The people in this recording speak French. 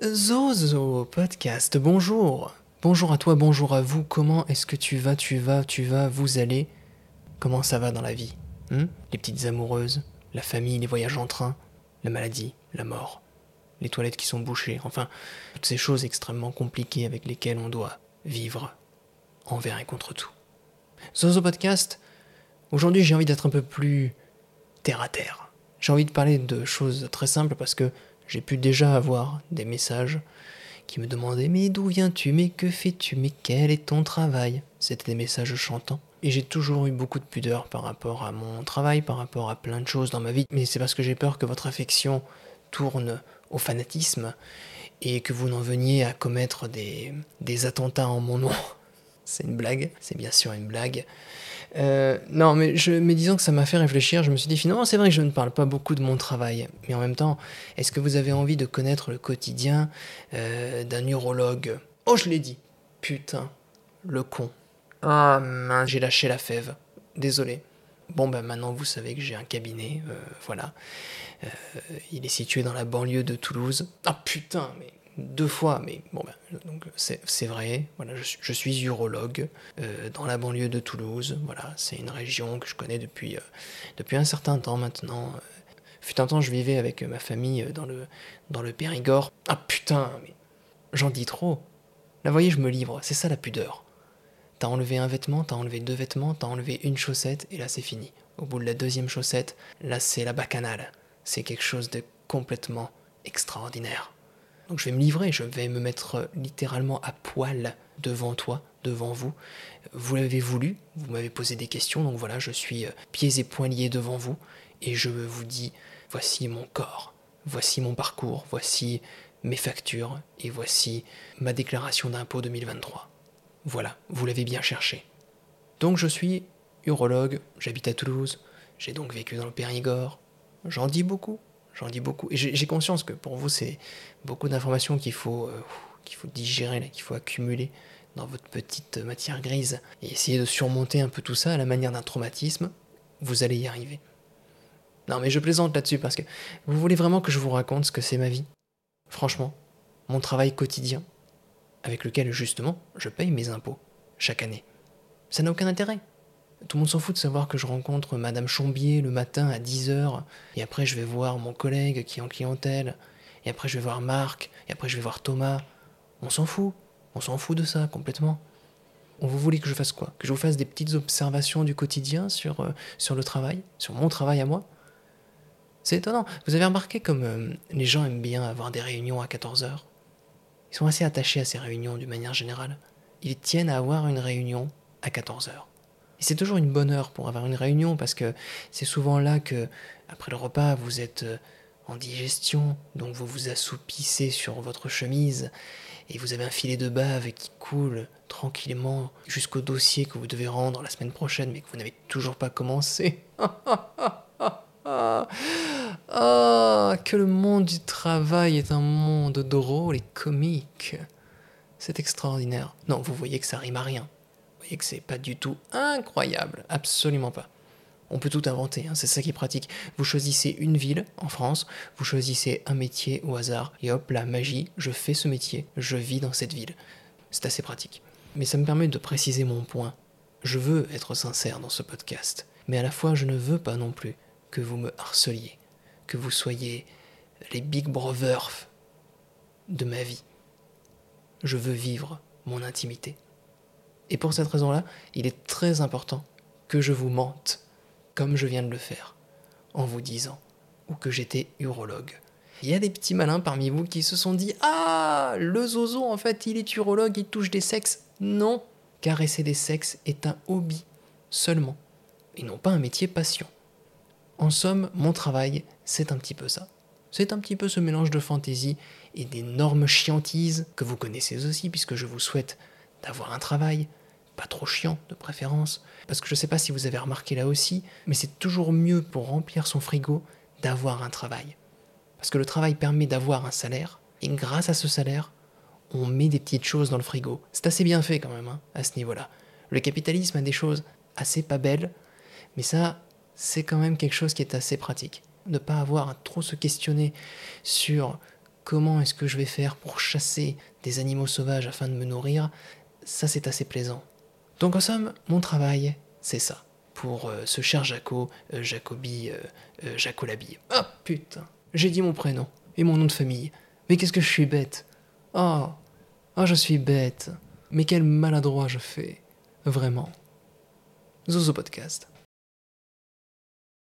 Zozo Podcast, bonjour. Bonjour à toi, bonjour à vous. Comment est-ce que tu vas, tu vas, tu vas, vous allez? Comment ça va dans la vie? Hmm? Les petites amoureuses, la famille, les voyages en train, la maladie, la mort, les toilettes qui sont bouchées, enfin, toutes ces choses extrêmement compliquées avec lesquelles on doit vivre envers et contre tout. Zozo Podcast, aujourd'hui j'ai envie d'être un peu plus terre à terre. J'ai envie de parler de choses très simples parce que j'ai pu déjà avoir des messages qui me demandaient Mais d'où viens-tu? Mais que fais-tu? Mais quel est ton travail? C'était des messages chantants. Et j'ai toujours eu beaucoup de pudeur par rapport à mon travail, par rapport à plein de choses dans ma vie. Mais c'est parce que j'ai peur que votre affection tourne au fanatisme et que vous n'en veniez à commettre des, des attentats en mon nom. c'est une blague, c'est bien sûr une blague. Euh, non, mais, je, mais disons que ça m'a fait réfléchir. Je me suis dit finalement, c'est vrai que je ne parle pas beaucoup de mon travail. Mais en même temps, est-ce que vous avez envie de connaître le quotidien euh, d'un urologue? Oh, je l'ai dit. Putain, le con. Ah mince, j'ai lâché la fève. Désolé. Bon, ben maintenant vous savez que j'ai un cabinet, euh, voilà. il est situé dans la banlieue de Toulouse. Ah putain, mais deux fois, mais bon, ben, donc c'est vrai. Voilà, je, suis urologue euh, dans la banlieue de Toulouse. Voilà, c'est une région que je connais depuis, euh, depuis un certain temps maintenant. Fut un temps, je vivais avec ma famille dans le, dans le Périgord. Ah putain, j'en dis trop. Là, voyez, je me livre. C'est ça la pudeur. T'as enlevé un vêtement, t'as enlevé deux vêtements, t'as enlevé une chaussette, et là c'est fini. Au bout de la deuxième chaussette, là c'est la bacchanale. C'est quelque chose de complètement extraordinaire. Donc je vais me livrer, je vais me mettre littéralement à poil devant toi, devant vous. Vous l'avez voulu, vous m'avez posé des questions, donc voilà, je suis euh, pieds et poings liés devant vous, et je vous dis, voici mon corps, voici mon parcours, voici mes factures, et voici ma déclaration d'impôt 2023. Voilà, vous l'avez bien cherché. Donc je suis urologue, j'habite à Toulouse, j'ai donc vécu dans le Périgord, j'en dis beaucoup, J'en dis beaucoup. J'ai conscience que pour vous, c'est beaucoup d'informations qu'il faut, euh, qu'il faut digérer, qu'il faut accumuler dans votre petite matière grise. Et essayer de surmonter un peu tout ça à la manière d'un traumatisme, vous allez y arriver. Non, mais je plaisante là-dessus parce que vous voulez vraiment que je vous raconte ce que c'est ma vie Franchement, mon travail quotidien, avec lequel justement je paye mes impôts chaque année. Ça n'a aucun intérêt. Tout le monde s'en fout de savoir que je rencontre Madame Chambier le matin à 10h, et après je vais voir mon collègue qui est en clientèle, et après je vais voir Marc, et après je vais voir Thomas. On s'en fout, on s'en fout de ça complètement. Vous voulez que je fasse quoi? Que je vous fasse des petites observations du quotidien sur, euh, le travail, sur mon travail à moi? C'est étonnant. Vous avez remarqué comme euh, les gens aiment bien avoir des réunions à 14h Ils sont assez attachés à ces réunions d'une manière générale. Ils tiennent à avoir une réunion à 14h. Et c'est toujours une bonne heure pour avoir une réunion parce que c'est souvent là que, après le repas, vous êtes euh, en digestion, donc vous vous assoupissez sur votre chemise et vous avez un filet de bave qui coule tranquillement jusqu'au dossier que vous devez rendre la semaine prochaine mais que vous n'avez toujours pas commencé. Ah, que le monde du travail est un monde drôle et comique. C'est extraordinaire. Non, vous voyez que ça rime à rien et que c'est pas du tout incroyable, absolument pas. On peut tout inventer, hein, c'est ça qui est pratique. Vous choisissez une ville en France, vous choisissez un métier au hasard, et hop, la magie, je fais ce métier, je vis dans cette ville. C'est assez pratique. Mais ça me permet de préciser mon point. Je veux être sincère dans ce podcast, mais à la fois je ne veux pas non plus que vous me harceliez, que vous soyez les big brothers de ma vie. Je veux vivre mon intimité. Et pour cette raison-là, il est très important que je vous mente, comme je viens de le faire, en vous disant ou que j'étais urologue. Il y a des petits malins parmi vous qui se sont dit Ah, le zozo, en fait, il est urologue, il touche des sexes. Non, caresser des sexes est un hobby seulement, et non pas un métier passion. En somme, mon travail, c'est un petit peu ça. C'est un petit peu ce mélange de fantaisie et d'énormes chiantises que vous connaissez aussi, puisque je vous souhaite d'avoir un travail, pas trop chiant de préférence, parce que je ne sais pas si vous avez remarqué là aussi, mais c'est toujours mieux pour remplir son frigo d'avoir un travail. Parce que le travail permet d'avoir un salaire, et grâce à ce salaire, on met des petites choses dans le frigo. C'est assez bien fait quand même, hein, à ce niveau-là. Le capitalisme a des choses assez pas belles, mais ça, c'est quand même quelque chose qui est assez pratique. Ne pas avoir à trop se questionner sur comment est-ce que je vais faire pour chasser des animaux sauvages afin de me nourrir, ça c'est assez plaisant. Donc en somme, mon travail, c'est ça. Pour euh, ce cher Jaco, euh, Jacobi, euh, Jacolabi. Ah putain, j'ai dit mon prénom et mon nom de famille. Mais qu'est-ce que je suis bête. Oh, oh je suis bête. Mais quel maladroit je fais. Vraiment. Zozo Podcast.